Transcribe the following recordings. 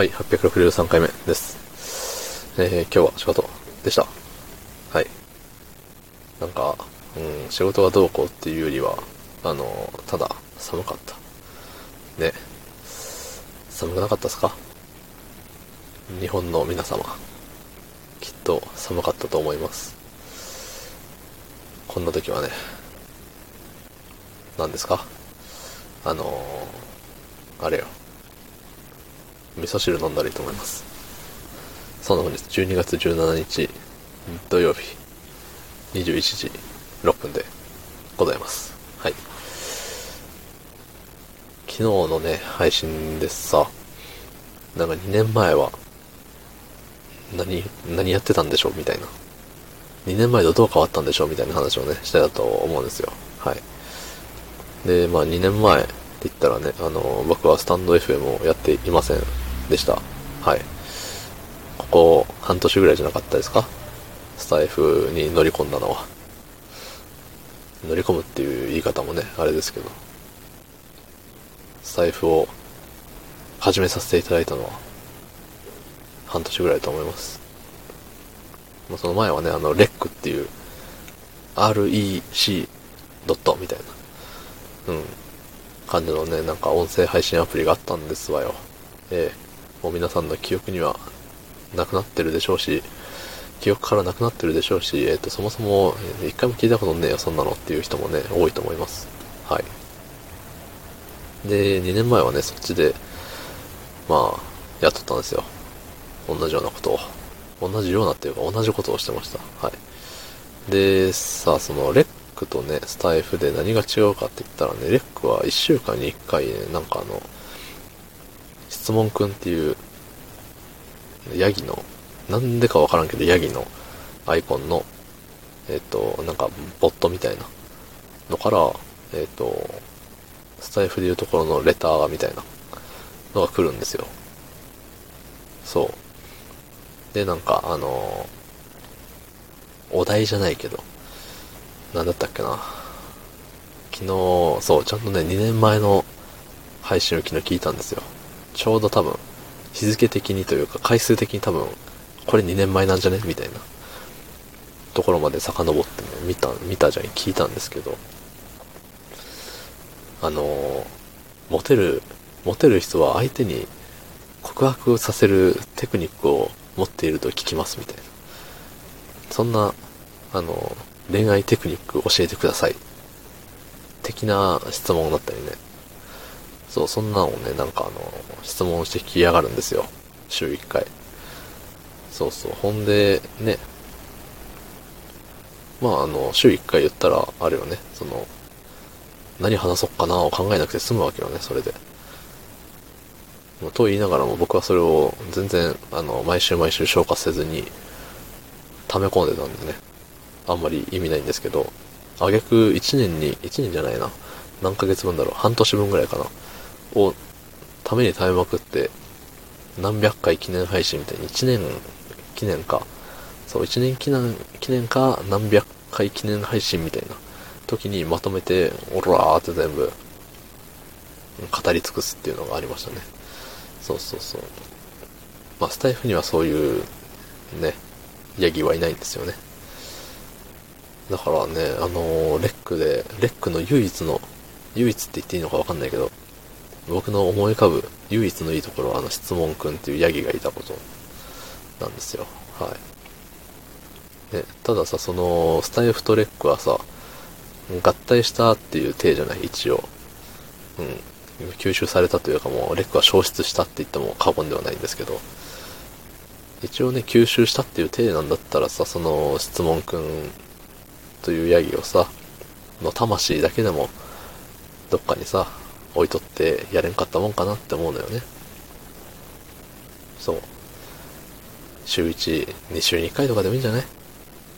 はい、863回目です。えー、今日は仕事でした。はい。なんか、うん、仕事がどうこうっていうよりは、あの、ただ、寒かった。ね。寒くなかったですか？日本の皆様。きっと寒かったと思います。こんな時はね、何ですか？あのー、あれよ。味噌汁飲んだらいいと思います。その本日12月17日土曜日21時6分でございます。はい。昨日のね、配信でさ、なんか2年前は何、何やってたんでしょう？みたいな。2年前とどう変わったんでしょう？みたいな話をね、してたと思うんですよ。はい。で、まあ2年前って言ったらね、あの、僕はスタンド FM をやっていませんでした。はい。ここ半年ぐらいじゃなかったですか？スタイフに乗り込んだのは。乗り込むっていう言い方もね、あれですけど。スタイフを始めさせていただいたのは、半年ぐらいと思います。まあ、その前はね、あの、レックっていう、REC ドットみたいな、うん、感じのね、なんか音声配信アプリがあったんですわよ。ええもう皆さんの記憶にはなくなってるでしょうし、記憶からなくなってるでしょうし、えっ、と、そもそも、一回も聞いたことねえよ、そんなのっていう人もね、多いと思います。はい。で、2年前はね、そっちで、まあ、やっとったんですよ。同じようなことを。同じようなっていうか、同じことをしてました。はい。で、さあ、その、レックとね、スタイフで何が違うかって言ったらね、レックは1週間に1回ね、なんかあの、質問くんっていう、ヤギの、なんでかわからんけど、ヤギのアイコンの、えっ、と、なんか、ボットみたいなのから、えっ、と、スタイフでいうところのレターみたいなのが来るんですよ。そう。で、なんか、あのお題じゃないけど、なんだったっけな。昨日、そう、ちゃんとね、2年前の配信を昨日聞いたんですよ。ちょうど多分、日付的にというか、回数的に多分、これ2年前なんじゃね？みたいな、ところまで遡ってね、見た、見たじゃん、聞いたんですけど、あのモテる、モテる人は相手に告白させるテクニックを持っていると聞きますみたいな。そんな、あの恋愛テクニック教えてください。的な質問だったりね。そう、そんなのをね、なんかあの、質問して聞きやがるんですよ。週1回。そうそう。ほんで、ね。まああの、週1回言ったら、あるよね。その、何話そうかなを考えなくて済むわけよね、それで。と言いながらも僕はそれを全然、あの、毎週毎週消化せずに、溜め込んでたんでね。あんまり意味ないんですけど、あげく1年に、1年じゃないな。何ヶ月分だろう。半年分ぐらいかな。を、ために貯めまくって、何百回記念配信みたいに、1年記念か。そう、1年記念、記念か、何百回記念配信みたいな時にまとめて、おらーって全部、語り尽くすっていうのがありましたね。そうそうそう。まあ、スタイフにはそういう、ね、ヤギはいないんですよね。だからね、あのーレックで、レックの唯一の、唯一って言っていいのかわかんないけど、僕の思い浮かぶ唯一のいいところはあの質問くんっていうヤギがいたことなんですよ。はい。ね、たださ、その、スタイフとレックはさ、合体したっていう体じゃない、一応。うん。吸収されたというかもう、レックは消失したって言っても過言ではないんですけど、一応ね、吸収したっていう体なんだったらさ、その質問くんというヤギをさ、の魂だけでも、どっかにさ、置いとってやれんかったもんかなって思うのよね。そう。週1、2週に1回とかでもいいんじゃない？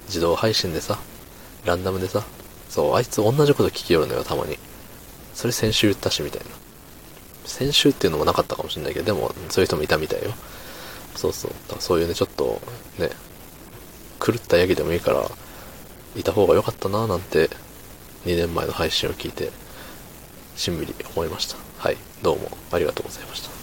自動配信でさ、ランダムでさ、そう、あいつ同じこと聞きよるのよ、たまに。それ先週言ったし、みたいな。先週っていうのもなかったかもしれないけど、でも、そういう人もいたみたいよ。そうそう。そういうね、ちょっと、ね、狂ったヤギでもいいから、いた方が良かったなぁなんて、2年前の配信を聞いて、しんみり思いました。はい。どうもありがとうございました。